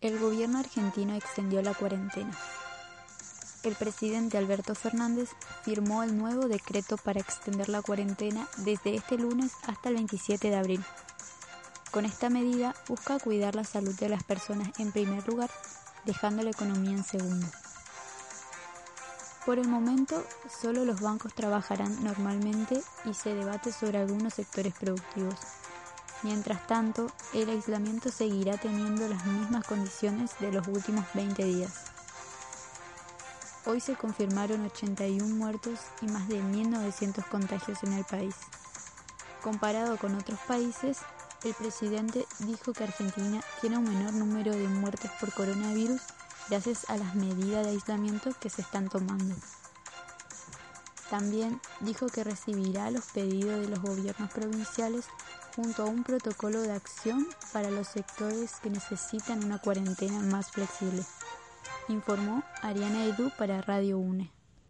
El gobierno argentino extendió la cuarentena. El presidente Alberto Fernández firmó el nuevo decreto para extender la cuarentena desde este lunes hasta el 27 de abril. Con esta medida busca cuidar la salud de las personas en primer lugar, dejando la economía en segundo. Por el momento, solo los bancos trabajarán normalmente y se debate sobre algunos sectores productivos. Mientras tanto, el aislamiento seguirá teniendo las mismas condiciones de los últimos 20 días. Hoy se confirmaron 81 muertos y más de 1.900 contagios en el país. Comparado con otros países, el presidente dijo que Argentina tiene un menor número de muertes por coronavirus gracias a las medidas de aislamiento que se están tomando. También dijo que recibirá los pedidos de los gobiernos provinciales junto a un protocolo de acción para los sectores que necesitan una cuarentena más flexible, informó Ariana Edu para Radio UNE.